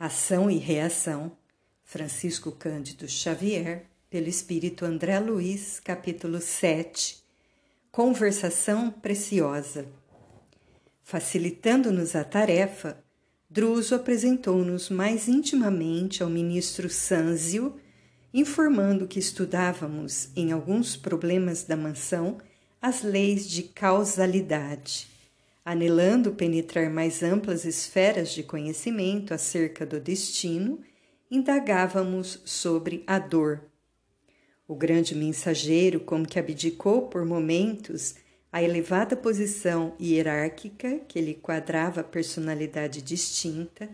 Ação e Reação, Francisco Cândido Xavier, pelo Espírito André Luiz, capítulo 7. Conversação Preciosa. Facilitando-nos a tarefa, Druso apresentou-nos mais intimamente ao ministro Sanzio, informando que estudávamos, em alguns problemas da mansão, as leis de causalidade Anelando penetrar mais amplas esferas de conhecimento acerca do destino, indagávamos sobre a dor. O grande mensageiro, como que abdicou por momentos a elevada posição hierárquica que lhe quadrava a personalidade distinta,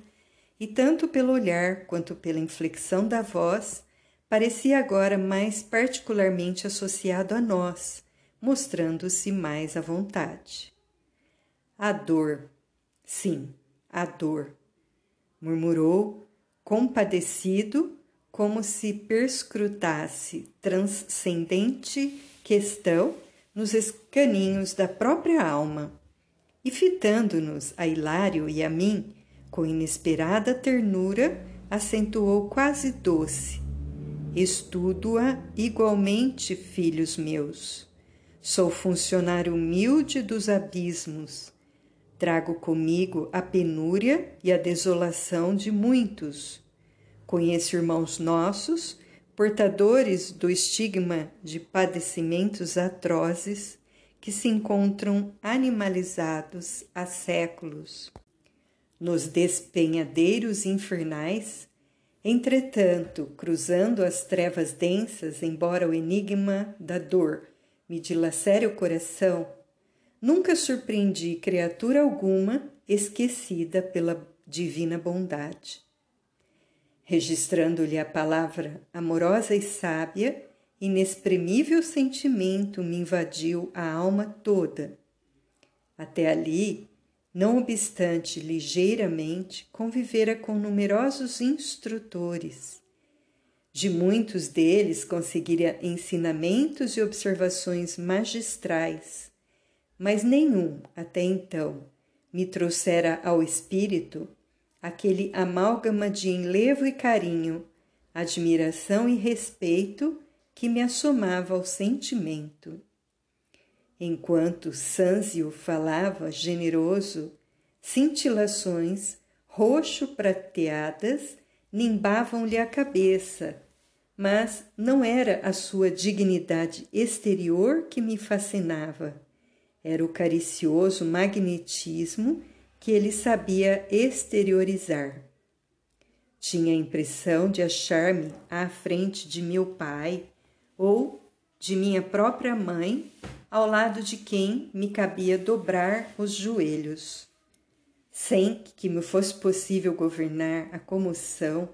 e tanto pelo olhar quanto pela inflexão da voz, parecia agora mais particularmente associado a nós, mostrando-se mais à vontade. A dor, sim, a dor, murmurou, compadecido, como se perscrutasse transcendente questão nos escaninhos da própria alma, e fitando-nos a Hilário e a mim, com inesperada ternura, acentuou quase doce. Estudo-a igualmente, filhos meus. Sou funcionário humilde dos abismos Trago comigo a penúria e a desolação de muitos. Conheço irmãos nossos, portadores do estigma de padecimentos atrozes, que se encontram animalizados há séculos. Nos despenhadeiros infernais, entretanto, cruzando as trevas densas, embora o enigma da dor me dilacere o coração, Nunca surpreendi criatura alguma esquecida pela divina bondade. Registrando-lhe a palavra amorosa e sábia, inexprimível sentimento me invadiu a alma toda. Até ali, não obstante ligeiramente, convivera com numerosos instrutores. De muitos deles conseguira ensinamentos e observações magistrais mas nenhum até então me trouxera ao espírito aquele amálgama de enlevo e carinho, admiração e respeito que me assomava ao sentimento. Enquanto Sanzio falava generoso, cintilações roxo-prateadas nimbavam-lhe a cabeça, mas não era a sua dignidade exterior que me fascinava era o caricioso magnetismo que ele sabia exteriorizar. Tinha a impressão de achar-me à frente de meu pai ou de minha própria mãe, ao lado de quem me cabia dobrar os joelhos. Sem que me fosse possível governar a comoção,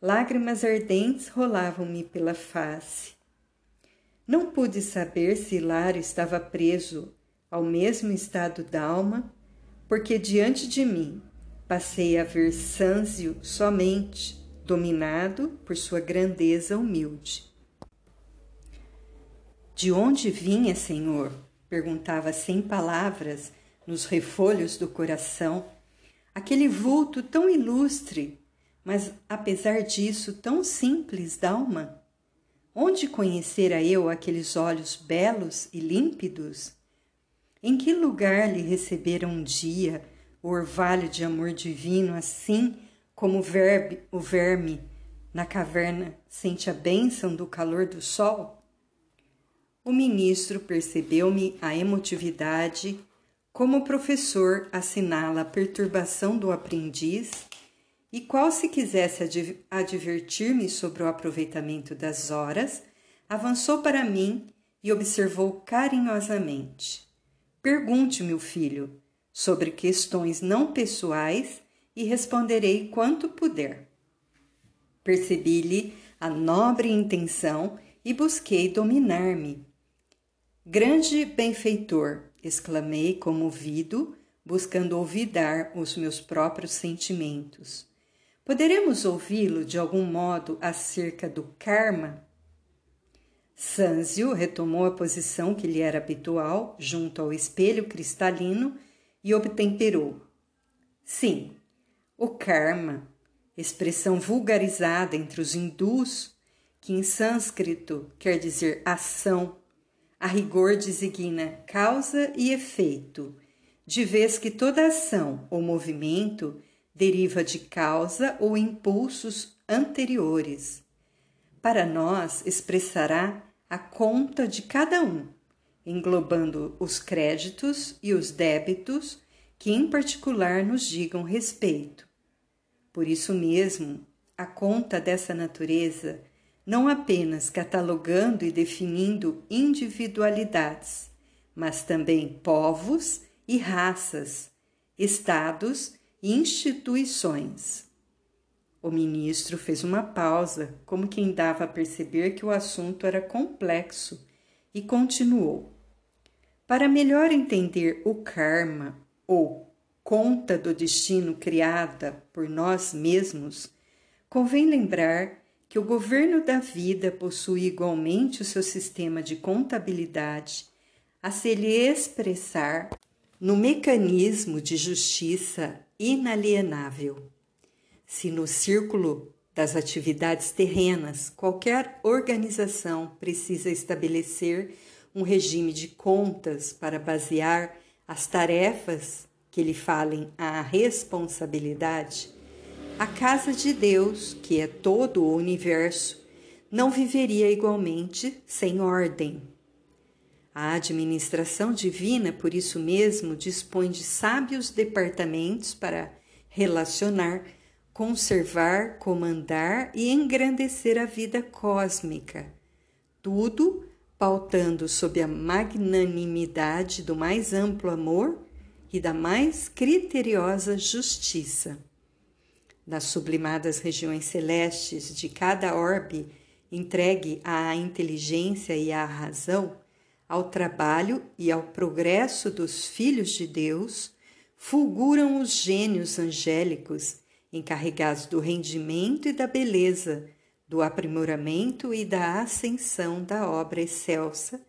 lágrimas ardentes rolavam-me pela face. Não pude saber se Hilário estava preso ao mesmo estado d'alma, porque diante de mim passei a ver Sânzio somente, dominado por sua grandeza humilde. De onde vinha, Senhor? perguntava sem palavras, nos refolhos do coração, aquele vulto tão ilustre, mas apesar disso tão simples d'alma. Onde conhecera eu aqueles olhos belos e límpidos? Em que lugar lhe recebera um dia o orvalho de amor divino, assim como o, verbe, o verme na caverna sente a bênção do calor do sol? O ministro percebeu-me a emotividade, como o professor assinala a perturbação do aprendiz, e qual se quisesse advertir-me sobre o aproveitamento das horas, avançou para mim e observou carinhosamente. Pergunte, meu filho, sobre questões não pessoais e responderei quanto puder. Percebi-lhe a nobre intenção e busquei dominar-me. Grande benfeitor, exclamei comovido, buscando olvidar os meus próprios sentimentos. Poderemos ouvi-lo de algum modo acerca do karma? Sanzio retomou a posição que lhe era habitual, junto ao espelho cristalino, e obtemperou. Sim, o karma, expressão vulgarizada entre os hindus, que em sânscrito quer dizer ação, a rigor designa causa e efeito, de vez que toda ação ou movimento deriva de causa ou impulsos anteriores. Para nós, expressará a conta de cada um, englobando os créditos e os débitos que, em particular, nos digam respeito. Por isso mesmo, a conta dessa natureza, não apenas catalogando e definindo individualidades, mas também povos e raças, estados e instituições. O ministro fez uma pausa, como quem dava a perceber que o assunto era complexo, e continuou. Para melhor entender o karma, ou conta do destino criada por nós mesmos, convém lembrar que o governo da vida possui igualmente o seu sistema de contabilidade a se lhe expressar no mecanismo de justiça inalienável. Se no círculo das atividades terrenas qualquer organização precisa estabelecer um regime de contas para basear as tarefas que lhe falem à responsabilidade, a casa de Deus, que é todo o universo, não viveria igualmente sem ordem. A administração divina, por isso mesmo, dispõe de sábios departamentos para relacionar conservar, comandar e engrandecer a vida cósmica, tudo pautando sob a magnanimidade do mais amplo amor e da mais criteriosa justiça. Nas sublimadas regiões celestes de cada orbe entregue à inteligência e à razão, ao trabalho e ao progresso dos filhos de Deus, fulguram os gênios angélicos encarregados do rendimento e da beleza, do aprimoramento e da ascensão da obra excelsa,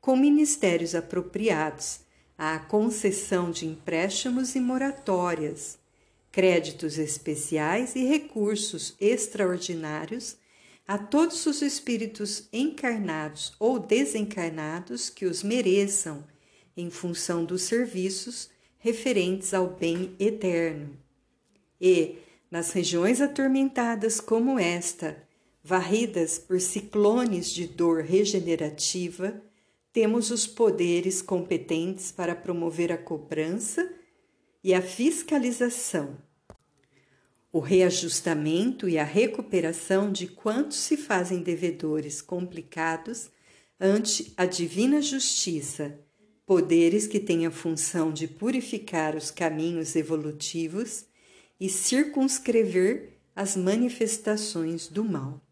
com ministérios apropriados à concessão de empréstimos e moratórias, créditos especiais e recursos extraordinários a todos os espíritos encarnados ou desencarnados que os mereçam em função dos serviços referentes ao bem eterno. E, nas regiões atormentadas como esta, varridas por ciclones de dor regenerativa, temos os poderes competentes para promover a cobrança e a fiscalização, o reajustamento e a recuperação de quantos se fazem devedores complicados ante a divina justiça, poderes que têm a função de purificar os caminhos evolutivos e circunscrever as manifestações do mal.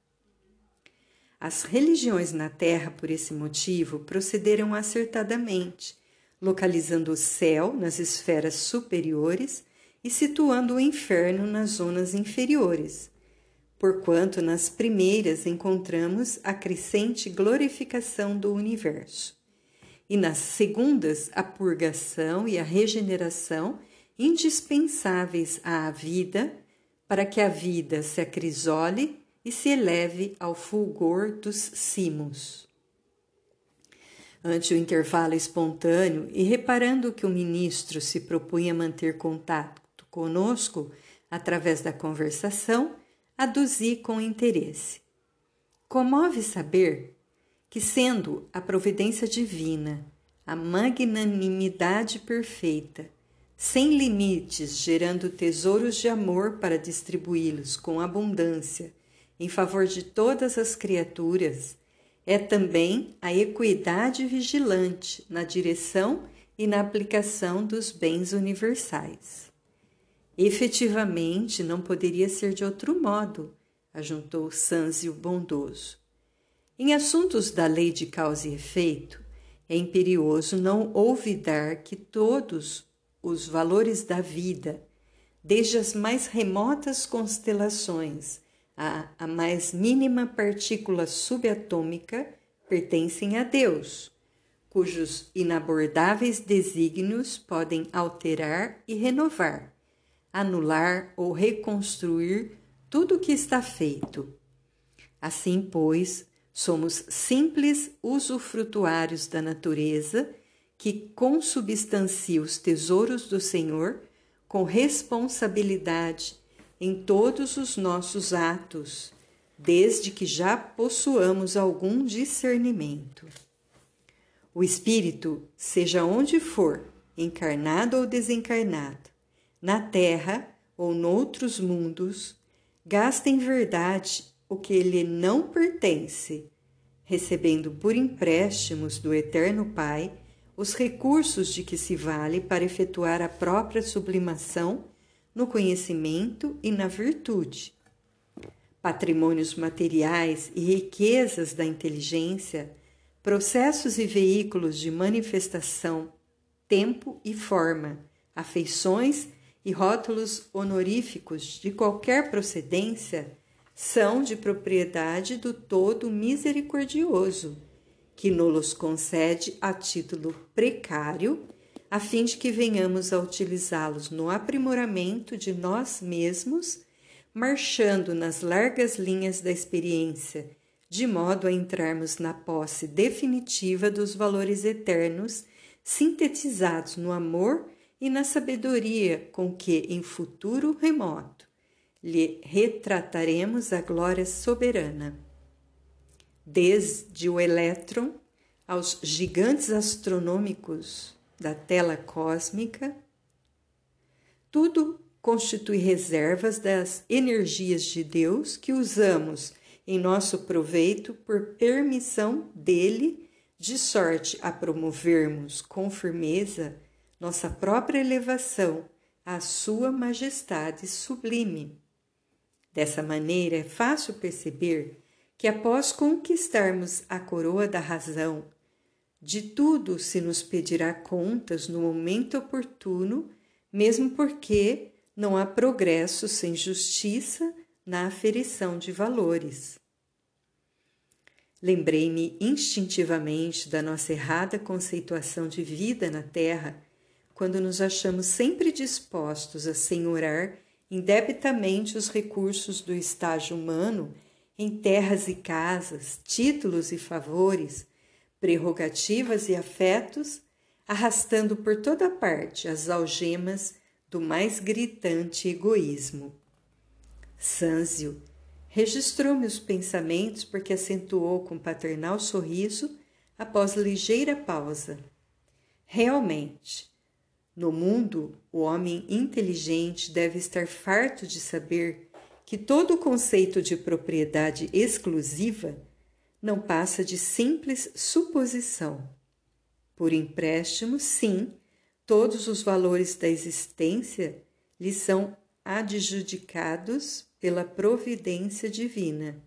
As religiões na Terra, por esse motivo, procederam acertadamente, localizando o céu nas esferas superiores e situando o inferno nas zonas inferiores, porquanto nas primeiras encontramos a crescente glorificação do universo, e nas segundas a purgação e a regeneração indispensáveis à vida para que a vida se acrisole e se eleve ao fulgor dos cimos. Ante o intervalo espontâneo e reparando que o ministro se propunha manter contato conosco através da conversação, aduzi com interesse. Comove saber que, sendo a providência divina, a magnanimidade perfeita sem limites, gerando tesouros de amor para distribuí-los com abundância em favor de todas as criaturas, é também a equidade vigilante na direção e na aplicação dos bens universais. Efetivamente, não poderia ser de outro modo, ajuntou Sanzio bondoso. Em assuntos da lei de causa e efeito, é imperioso não olvidar que todos os valores da vida, desde as mais remotas constelações à, à mais mínima partícula subatômica, pertencem a Deus, cujos inabordáveis desígnios podem alterar e renovar, anular ou reconstruir tudo o que está feito. Assim, pois, somos simples usufrutuários da natureza que consubstancia os tesouros do Senhor com responsabilidade em todos os nossos atos, desde que já possuamos algum discernimento. O espírito, seja onde for, encarnado ou desencarnado, na terra ou noutros mundos, gasta em verdade o que lhe não pertence, recebendo por empréstimos do Eterno Pai os recursos de que se vale para efetuar a própria sublimação no conhecimento e na virtude. Patrimônios materiais e riquezas da inteligência, processos e veículos de manifestação, tempo e forma, afeições e rótulos honoríficos de qualquer procedência são de propriedade do Todo Misericordioso, que nos concede a título precário, a fim de que venhamos a utilizá-los no aprimoramento de nós mesmos, marchando nas largas linhas da experiência, de modo a entrarmos na posse definitiva dos valores eternos, sintetizados no amor e na sabedoria com que, em futuro remoto, lhe retrataremos a glória soberana. Desde o elétron aos gigantes astronômicos da tela cósmica, tudo constitui reservas das energias de Deus que usamos em nosso proveito por permissão dele, de sorte a promovermos com firmeza nossa própria elevação à Sua Majestade Sublime. Dessa maneira, é fácil perceber que, após conquistarmos a coroa da razão, de tudo se nos pedirá contas no momento oportuno, mesmo porque não há progresso sem justiça na aferição de valores. Lembrei-me instintivamente da nossa errada conceituação de vida na Terra quando nos achamos sempre dispostos a senhorar indebitamente os recursos do estágio humano em terras e casas, títulos e favores, prerrogativas e afetos, arrastando por toda parte as algemas do mais gritante egoísmo. Sânzio registrou meus pensamentos porque acentuou com paternal sorriso após ligeira pausa. Realmente, no mundo, o homem inteligente deve estar farto de saber que todo o conceito de propriedade exclusiva não passa de simples suposição. Por empréstimo, sim, todos os valores da existência lhe são adjudicados pela providência divina.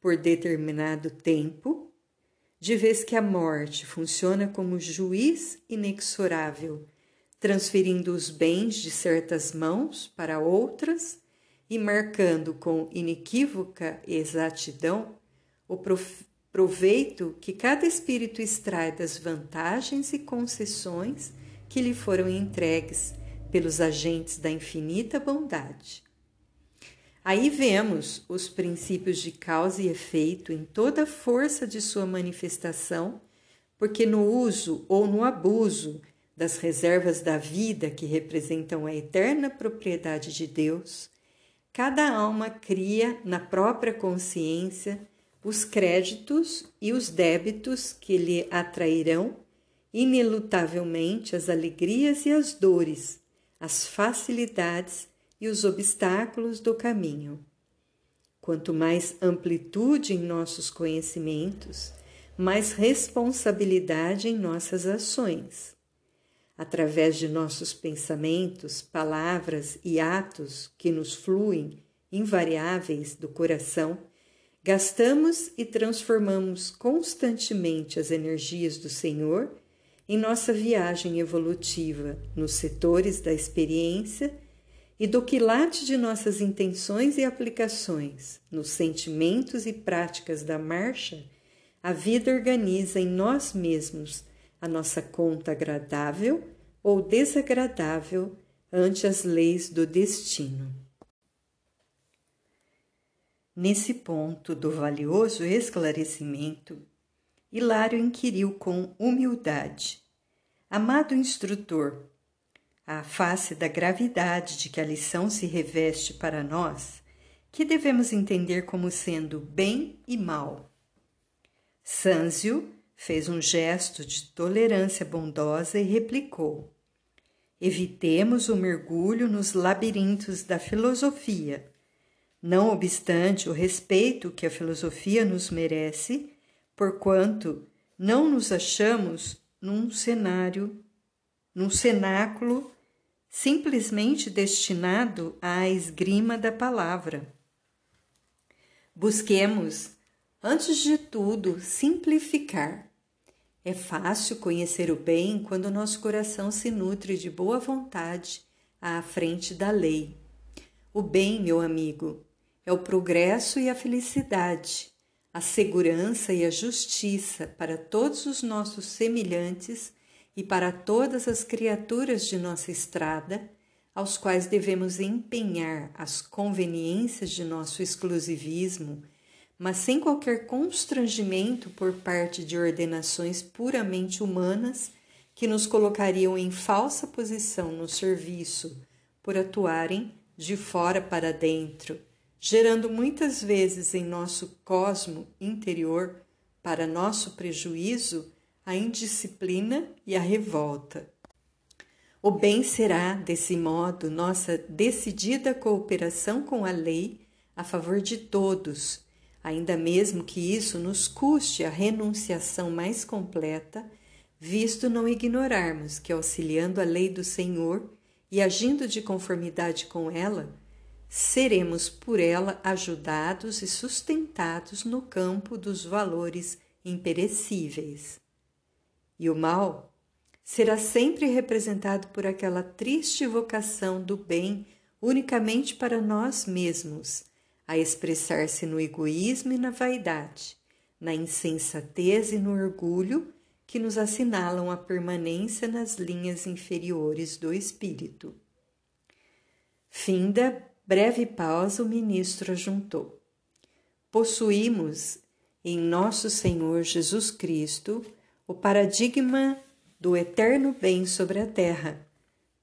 Por determinado tempo, de vez que a morte funciona como juiz inexorável, transferindo os bens de certas mãos para outras e marcando com inequívoca exatidão o proveito que cada espírito extrai das vantagens e concessões que lhe foram entregues pelos agentes da infinita bondade. Aí vemos os princípios de causa e efeito em toda a força de sua manifestação, porque no uso ou no abuso das reservas da vida que representam a eterna propriedade de Deus, cada alma cria na própria consciência os créditos e os débitos que lhe atrairão inelutavelmente as alegrias e as dores, as facilidades e os obstáculos do caminho. Quanto mais amplitude em nossos conhecimentos, mais responsabilidade em nossas ações. Através de nossos pensamentos, palavras e atos que nos fluem, invariáveis do coração, gastamos e transformamos constantemente as energias do Senhor em nossa viagem evolutiva nos setores da experiência e do quilate de nossas intenções e aplicações nos sentimentos e práticas da marcha, a vida organiza em nós mesmos a nossa conta agradável ou desagradável ante as leis do destino. Nesse ponto do valioso esclarecimento, Hilário inquiriu com humildade: Amado instrutor, à face da gravidade de que a lição se reveste para nós, que devemos entender como sendo bem e mal. Sanzio fez um gesto de tolerância bondosa e replicou: Evitemos o mergulho nos labirintos da filosofia. Não obstante o respeito que a filosofia nos merece, porquanto não nos achamos num cenário, num cenáculo simplesmente destinado à esgrima da palavra. Busquemos, antes de tudo, simplificar é fácil conhecer o bem quando nosso coração se nutre de boa vontade à frente da lei. O bem, meu amigo, é o progresso e a felicidade, a segurança e a justiça para todos os nossos semelhantes e para todas as criaturas de nossa estrada, aos quais devemos empenhar as conveniências de nosso exclusivismo mas sem qualquer constrangimento por parte de ordenações puramente humanas que nos colocariam em falsa posição no serviço por atuarem de fora para dentro, gerando muitas vezes em nosso cosmo interior, para nosso prejuízo, a indisciplina e a revolta. O bem será, desse modo, nossa decidida cooperação com a lei a favor de todos ainda mesmo que isso nos custe a renunciação mais completa, visto não ignorarmos que, auxiliando a lei do Senhor e agindo de conformidade com ela, seremos por ela ajudados e sustentados no campo dos valores imperecíveis. E o mal será sempre representado por aquela triste vocação do bem unicamente para nós mesmos a expressar-se no egoísmo e na vaidade, na insensatez e no orgulho que nos assinalam a permanência nas linhas inferiores do espírito. Finda breve pausa, o ministro ajuntou. Possuímos em nosso Senhor Jesus Cristo o paradigma do eterno bem sobre a terra,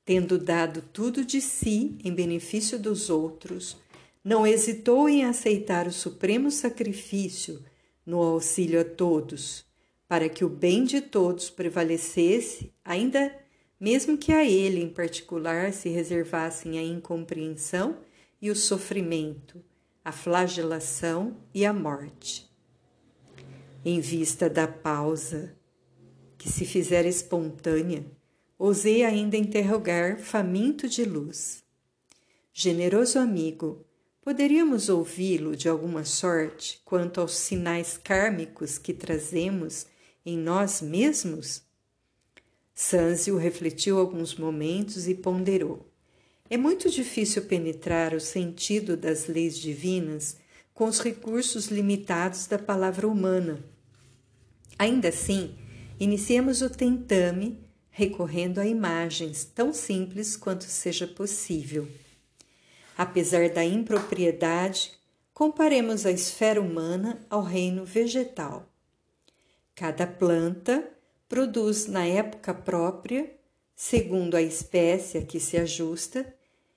tendo dado tudo de si em benefício dos outros não hesitou em aceitar o supremo sacrifício no auxílio a todos, para que o bem de todos prevalecesse, ainda mesmo que a ele em particular se reservassem a incompreensão e o sofrimento, a flagelação e a morte. Em vista da pausa que se fizera espontânea, ousei ainda interrogar, faminto de luz. Generoso amigo, Poderíamos ouvi-lo de alguma sorte quanto aos sinais kármicos que trazemos em nós mesmos? Sanzio refletiu alguns momentos e ponderou. É muito difícil penetrar o sentido das leis divinas com os recursos limitados da palavra humana. Ainda assim, iniciemos o tentame recorrendo a imagens tão simples quanto seja possível. Apesar da impropriedade, comparemos a esfera humana ao reino vegetal. Cada planta produz na época própria, segundo a espécie a que se ajusta,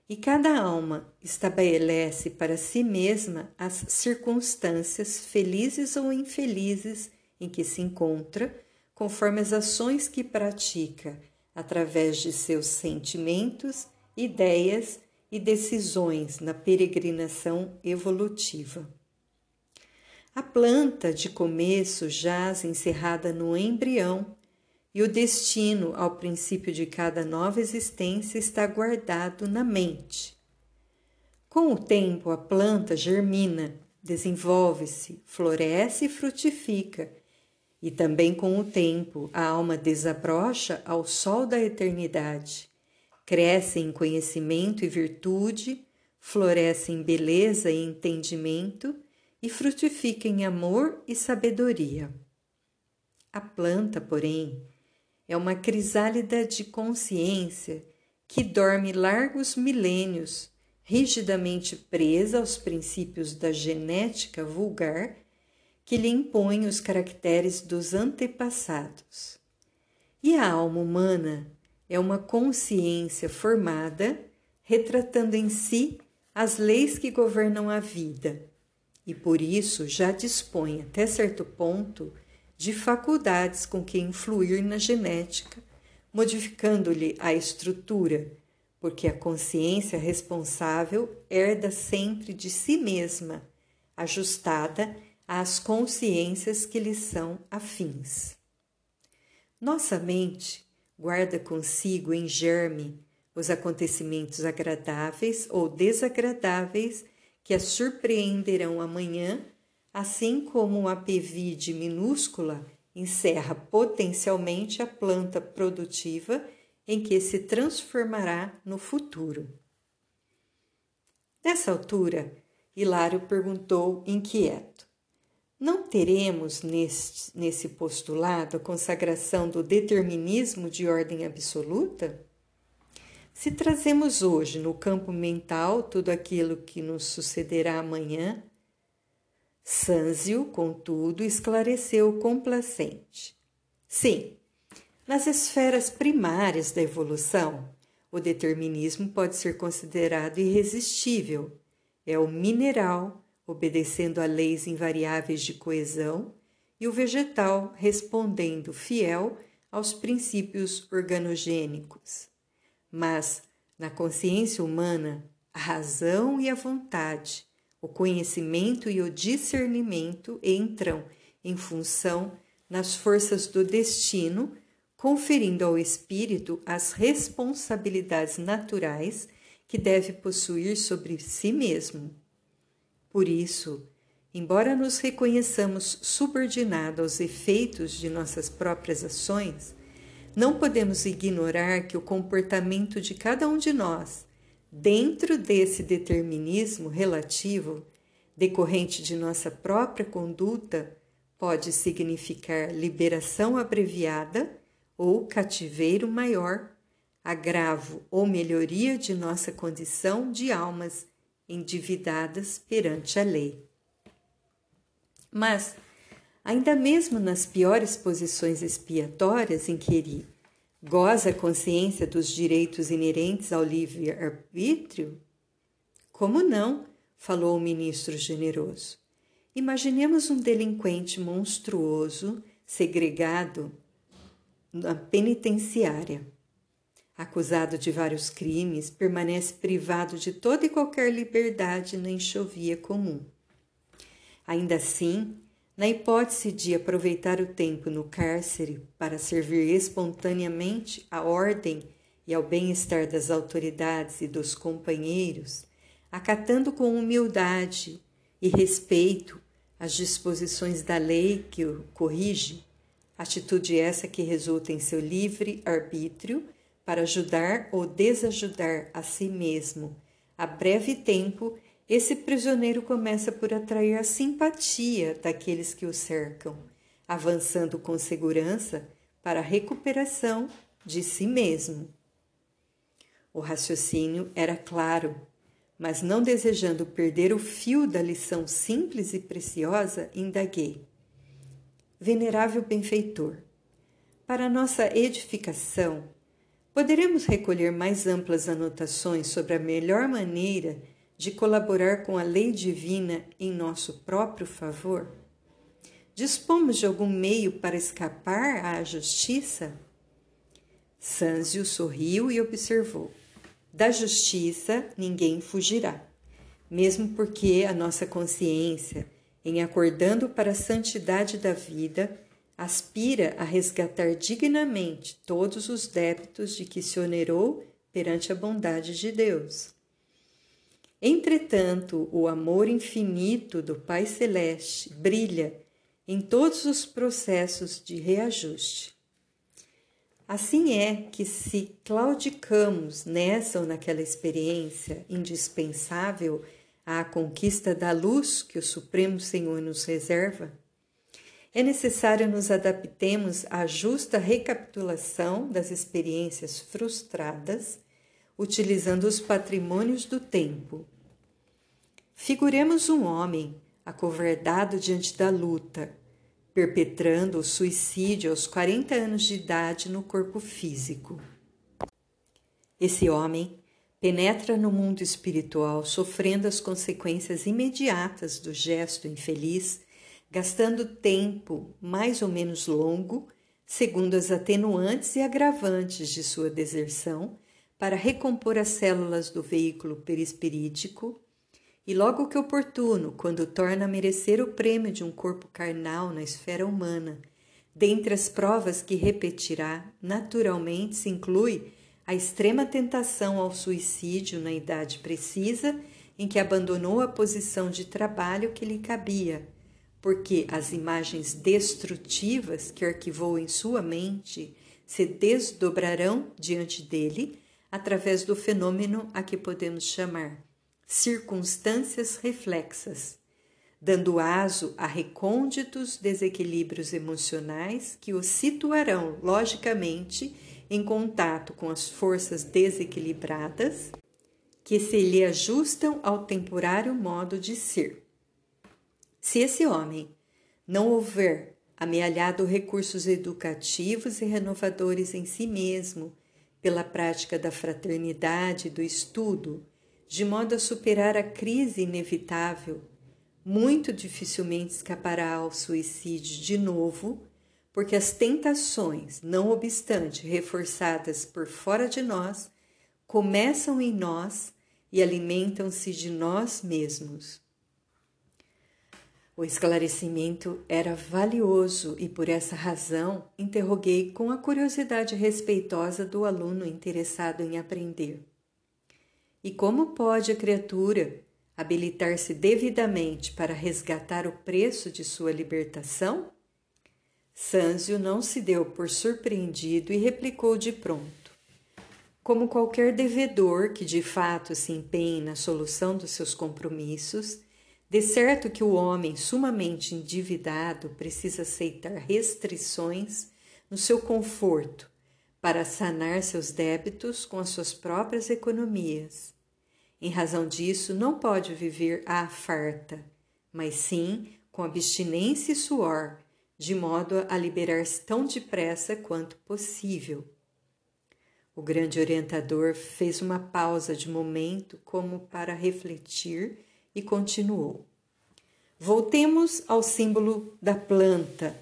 e cada alma estabelece para si mesma as circunstâncias felizes ou infelizes em que se encontra, conforme as ações que pratica através de seus sentimentos, ideias e decisões na peregrinação evolutiva. A planta de começo jaz encerrada no embrião e o destino ao princípio de cada nova existência está guardado na mente. Com o tempo, a planta germina, desenvolve-se, floresce e frutifica, e também com o tempo a alma desabrocha ao sol da eternidade cresce em conhecimento e virtude, floresce em beleza e entendimento e frutifica em amor e sabedoria. A planta, porém, é uma crisálida de consciência que dorme largos milênios, rigidamente presa aos princípios da genética vulgar que lhe impõe os caracteres dos antepassados. E a alma humana é uma consciência formada, retratando em si as leis que governam a vida, e por isso já dispõe, até certo ponto, de faculdades com que influir na genética, modificando-lhe a estrutura, porque a consciência responsável herda sempre de si mesma, ajustada às consciências que lhe são afins. Nossa mente guarda consigo em germe os acontecimentos agradáveis ou desagradáveis que a surpreenderão amanhã, assim como a pevide minúscula encerra potencialmente a planta produtiva em que se transformará no futuro. Nessa altura, Hilário perguntou inquieto: Não teremos nesse, nesse postulado a consagração do determinismo de ordem absoluta? Se trazemos hoje no campo mental tudo aquilo que nos sucederá amanhã, Sanzio, contudo, esclareceu complacente. Sim, nas esferas primárias da evolução, o determinismo pode ser considerado irresistível. É o mineral obedecendo a leis invariáveis de coesão e o vegetal respondendo fiel aos princípios organogênicos. Mas na consciência humana, a razão e a vontade, o conhecimento e o discernimento entram em função nas forças do destino, conferindo ao espírito as responsabilidades naturais que deve possuir sobre si mesmo. Por isso, embora nos reconheçamos subordinados aos efeitos de nossas próprias ações, não podemos ignorar que o comportamento de cada um de nós, dentro desse determinismo relativo, decorrente de nossa própria conduta, pode significar liberação abreviada ou cativeiro maior, agravo ou melhoria de nossa condição de almas endividadas perante a lei. Mas, ainda mesmo nas piores posições expiatórias em que ele goza a consciência dos direitos inerentes ao livre-arbítrio? Como não? falou o ministro generoso. Imaginemos um delinquente monstruoso segregado na penitenciária. Acusado de vários crimes, permanece privado de toda e qualquer liberdade na enxovia comum. Ainda assim, na hipótese de aproveitar o tempo no cárcere para servir espontaneamente à ordem e ao bem-estar das autoridades e dos companheiros, acatando com humildade e respeito as disposições da lei que o corrige, atitude essa que resulta em seu livre arbítrio para ajudar ou desajudar a si mesmo a breve tempo esse prisioneiro começa por atrair a simpatia daqueles que o cercam, avançando com segurança para a recuperação de si mesmo. O raciocínio era claro, mas não desejando perder o fio da lição simples e preciosa, indaguei. Venerável benfeitor, para nossa edificação, poderemos recolher mais amplas anotações sobre a melhor maneira de colaborar com a lei divina em nosso próprio favor? Dispomos de algum meio para escapar à justiça? Sanzio sorriu e observou: Da justiça ninguém fugirá, mesmo porque a nossa consciência, em acordando para a santidade da vida, aspira a resgatar dignamente todos os débitos de que se onerou perante a bondade de Deus. Entretanto, o amor infinito do Pai Celeste brilha em todos os processos de reajuste. Assim é que, se claudicamos nessa ou naquela experiência indispensável à conquista da luz que o Supremo Senhor nos reserva, é necessário nos adaptemos à justa recapitulação das experiências frustradas utilizando os patrimônios do tempo. Figuremos um homem acovardado diante da luta, perpetrando o suicídio aos 40 anos de idade no corpo físico. Esse homem penetra no mundo espiritual sofrendo as consequências imediatas do gesto infeliz, gastando tempo mais ou menos longo, segundo as atenuantes e agravantes de sua deserção, para recompor as células do veículo perispirítico, e logo que oportuno, quando torna a merecer o prêmio de um corpo carnal na esfera humana, dentre as provas que repetirá, naturalmente se inclui a extrema tentação ao suicídio na idade precisa em que abandonou a posição de trabalho que lhe cabia, porque as imagens destrutivas que arquivou em sua mente se desdobrarão diante dele através do fenômeno a que podemos chamar circunstâncias reflexas, dando aso a recônditos desequilíbrios emocionais que o situarão, logicamente, em contato com as forças desequilibradas que se lhe ajustam ao temporário modo de ser. Se esse homem não houver amealhado recursos educativos e renovadores em si mesmo, pela prática da fraternidade e do estudo, de modo a superar a crise inevitável, muito dificilmente escapará ao suicídio de novo porque as tentações, não obstante reforçadas por fora de nós, começam em nós e alimentam-se de nós mesmos. O esclarecimento era valioso e por essa razão interroguei com a curiosidade respeitosa do aluno interessado em aprender. E como pode a criatura habilitar-se devidamente para resgatar o preço de sua libertação? Sanzio não se deu por surpreendido e replicou de pronto. Como qualquer devedor que de fato se empenhe na solução dos seus compromissos, de certo que o homem sumamente endividado precisa aceitar restrições no seu conforto para sanar seus débitos com as suas próprias economias. Em razão disso, não pode viver à farta, mas sim com abstinência e suor de modo a liberar-se tão depressa quanto possível. O grande orientador fez uma pausa de momento como para refletir e continuou. Voltemos ao símbolo da planta.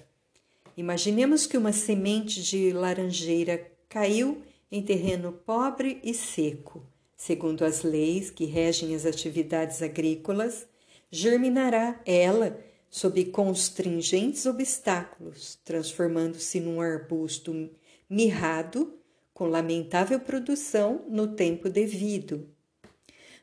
Imaginemos que uma semente de laranjeira caiu em terreno pobre e seco. Segundo as leis que regem as atividades agrícolas, germinará ela sob constringentes obstáculos, transformando-se num arbusto mirrado, com lamentável produção no tempo devido.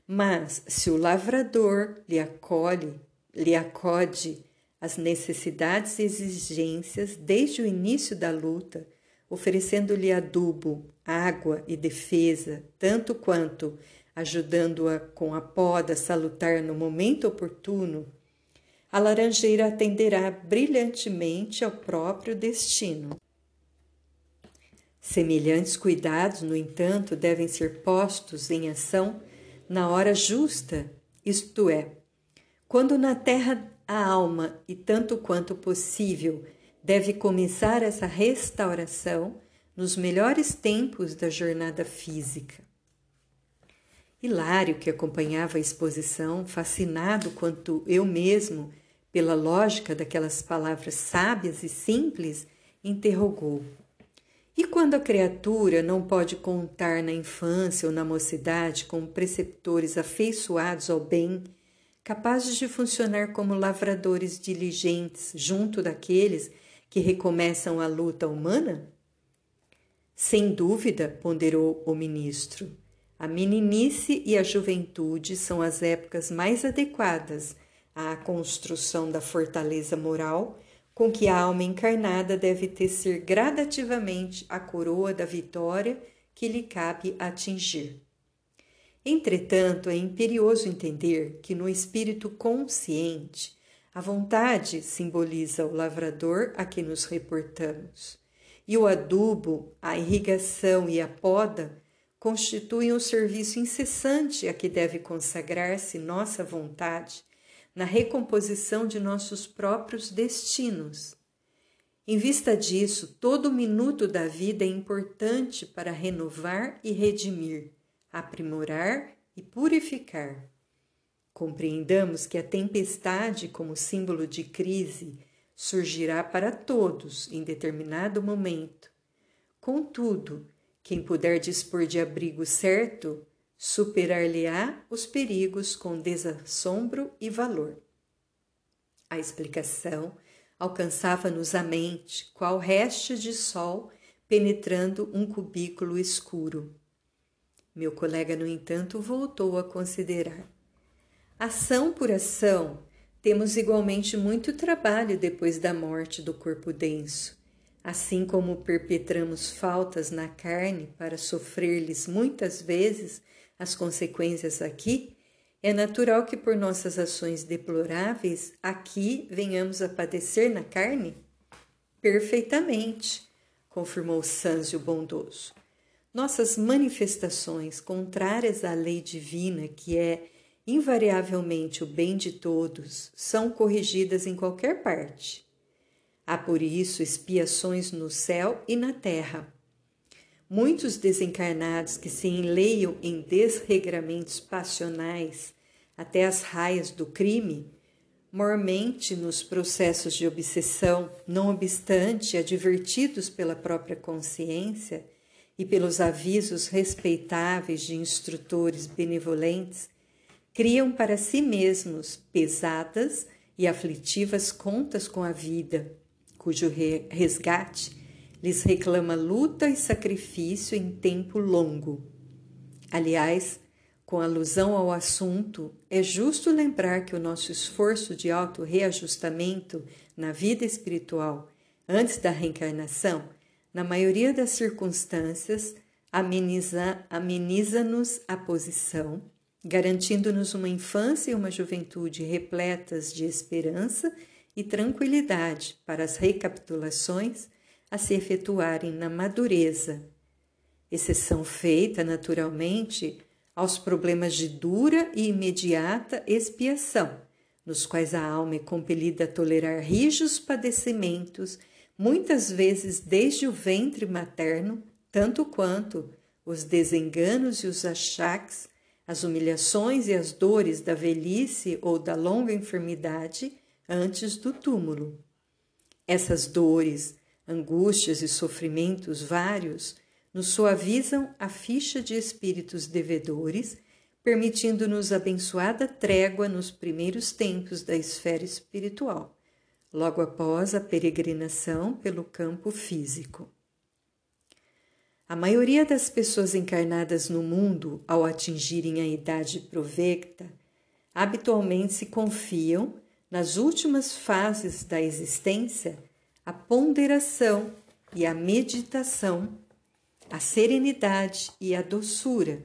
Mas se o lavrador lhe acolhe, lhe acode as necessidades e exigências desde o início da luta, oferecendo-lhe adubo, água e defesa, tanto quanto ajudando-a com a poda salutar no momento oportuno, a laranjeira atenderá brilhantemente ao próprio destino. Semelhantes cuidados, no entanto, devem ser postos em ação na hora justa, isto é, quando na terra a alma, e tanto quanto possível, deve começar essa restauração nos melhores tempos da jornada física. Hilário, que acompanhava a exposição, fascinado quanto eu mesmo pela lógica daquelas palavras sábias e simples, interrogou: E quando a criatura não pode contar na infância ou na mocidade com preceptores afeiçoados ao bem, capazes de funcionar como lavradores diligentes junto daqueles que recomeçam a luta humana? Sem dúvida, ponderou o ministro, a meninice e a juventude são as épocas mais adequadas à construção da fortaleza moral com que a alma encarnada deve tecer gradativamente a coroa da vitória que lhe cabe atingir. Entretanto, é imperioso entender que no espírito consciente, a vontade simboliza o lavrador a que nos reportamos, e o adubo, a irrigação e a poda constituem o serviço incessante a que deve consagrar-se nossa vontade na recomposição de nossos próprios destinos. Em vista disso, todo minuto da vida é importante para renovar e redimir, aprimorar e purificar. Compreendamos que a tempestade, como símbolo de crise, surgirá para todos em determinado momento. Contudo, quem puder dispor de abrigo certo, superar-lhe-á os perigos com desassombro e valor. A explicação alcançava-nos a mente, qual reste de sol penetrando um cubículo escuro. Meu colega, no entanto, voltou a considerar. Ação por ação, temos igualmente muito trabalho depois da morte do corpo denso Assim como perpetramos faltas na carne para sofrer-lhes muitas vezes as consequências aqui, é natural que por nossas ações deploráveis aqui venhamos a padecer na carne? Perfeitamente, confirmou Sânzio bondoso. Nossas manifestações contrárias à lei divina, que é invariavelmente o bem de todos, são corrigidas em qualquer parte. Há por isso expiações no céu e na terra. Muitos desencarnados que se enleiam em desregramentos passionais até as raias do crime, mormente nos processos de obsessão, não obstante advertidos pela própria consciência e pelos avisos respeitáveis de instrutores benevolentes, criam para si mesmos pesadas e aflitivas contas com a vida cujo resgate lhes reclama luta e sacrifício em tempo longo. Aliás, com alusão ao assunto, é justo lembrar que o nosso esforço de auto-reajustamento na vida espiritual antes da reencarnação, na maioria das circunstâncias, ameniza-nos ameniza a posição, garantindo-nos uma infância e uma juventude repletas de esperança e tranquilidade para as recapitulações a se efetuarem na madureza, exceção feita, naturalmente, aos problemas de dura e imediata expiação, nos quais a alma é compelida a tolerar rijos padecimentos, muitas vezes desde o ventre materno, tanto quanto os desenganos e os achaques, as humilhações e as dores da velhice ou da longa enfermidade antes do túmulo. Essas dores, angústias e sofrimentos vários nos suavizam a ficha de espíritos devedores, permitindo-nos abençoada trégua nos primeiros tempos da esfera espiritual, logo após a peregrinação pelo campo físico. A maioria das pessoas encarnadas no mundo, ao atingirem a idade provecta, habitualmente se confiam nas últimas fases da existência, a ponderação e a meditação, a serenidade e a doçura.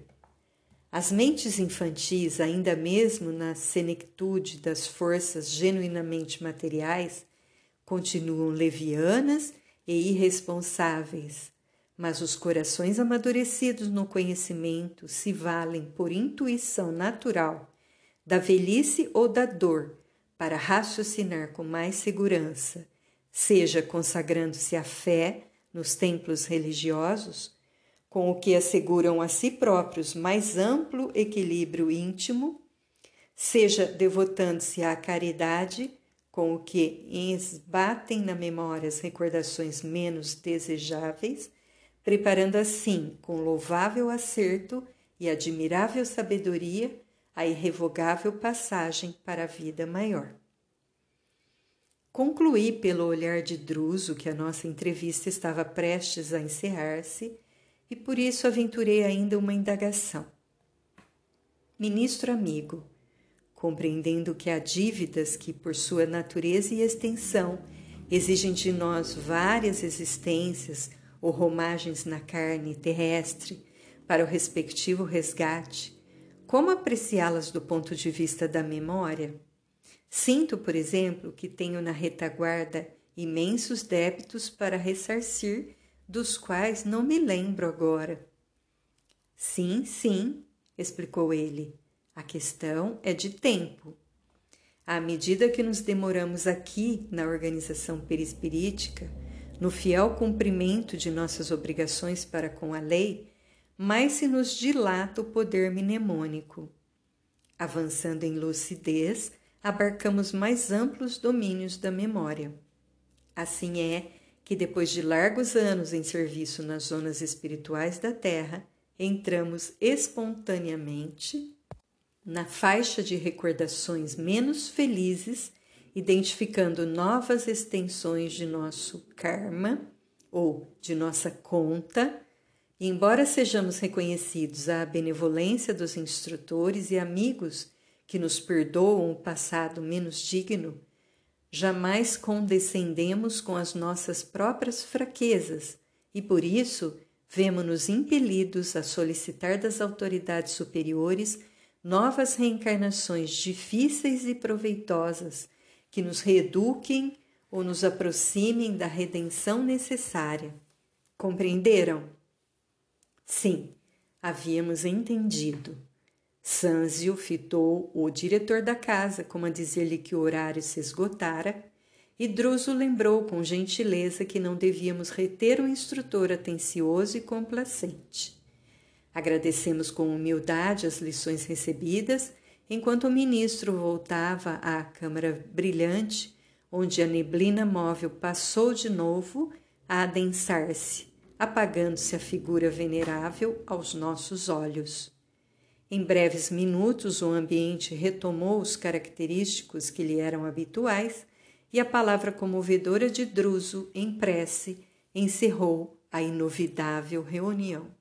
As mentes infantis, ainda mesmo na senectude das forças genuinamente materiais, continuam levianas e irresponsáveis, mas os corações amadurecidos no conhecimento se valem por intuição natural da velhice ou da dor para raciocinar com mais segurança, seja consagrando-se à fé nos templos religiosos, com o que asseguram a si próprios mais amplo equilíbrio íntimo, seja devotando-se à caridade, com o que esbatem na memória as recordações menos desejáveis, preparando assim, com louvável acerto e admirável sabedoria, a irrevogável passagem para a vida maior. Concluí pelo olhar de Druso que a nossa entrevista estava prestes a encerrar-se e por isso aventurei ainda uma indagação. Ministro amigo, compreendendo que há dívidas que, por sua natureza e extensão, exigem de nós várias existências ou romagens na carne terrestre para o respectivo resgate, como apreciá-las do ponto de vista da memória? Sinto, por exemplo, que tenho na retaguarda imensos débitos para ressarcir, dos quais não me lembro agora. Sim, sim, explicou ele. A questão é de tempo. À medida que nos demoramos aqui na organização perispirítica, no fiel cumprimento de nossas obrigações para com a lei, mais se nos dilata o poder mnemônico. Avançando em lucidez, abarcamos mais amplos domínios da memória. Assim é que, depois de largos anos em serviço nas zonas espirituais da Terra, entramos espontaneamente na faixa de recordações menos felizes, identificando novas extensões de nosso karma ou de nossa conta. Embora sejamos reconhecidos à benevolência dos instrutores e amigos que nos perdoam o passado menos digno, jamais condescendemos com as nossas próprias fraquezas e por isso vemos-nos impelidos a solicitar das autoridades superiores novas reencarnações difíceis e proveitosas que nos reeduquem ou nos aproximem da redenção necessária. Compreenderam? Sim, havíamos entendido. Sanzio fitou o diretor da casa, como a dizer-lhe que o horário se esgotara, e Druso lembrou com gentileza que não devíamos reter o instrutor atencioso e complacente. Agradecemos com humildade as lições recebidas, enquanto o ministro voltava à câmara brilhante, onde a neblina móvel passou de novo a adensar-se, apagando-se a figura venerável aos nossos olhos. Em breves minutos, o ambiente retomou os característicos que lhe eram habituais e a palavra comovedora de Druso, em prece, encerrou a inovidável reunião.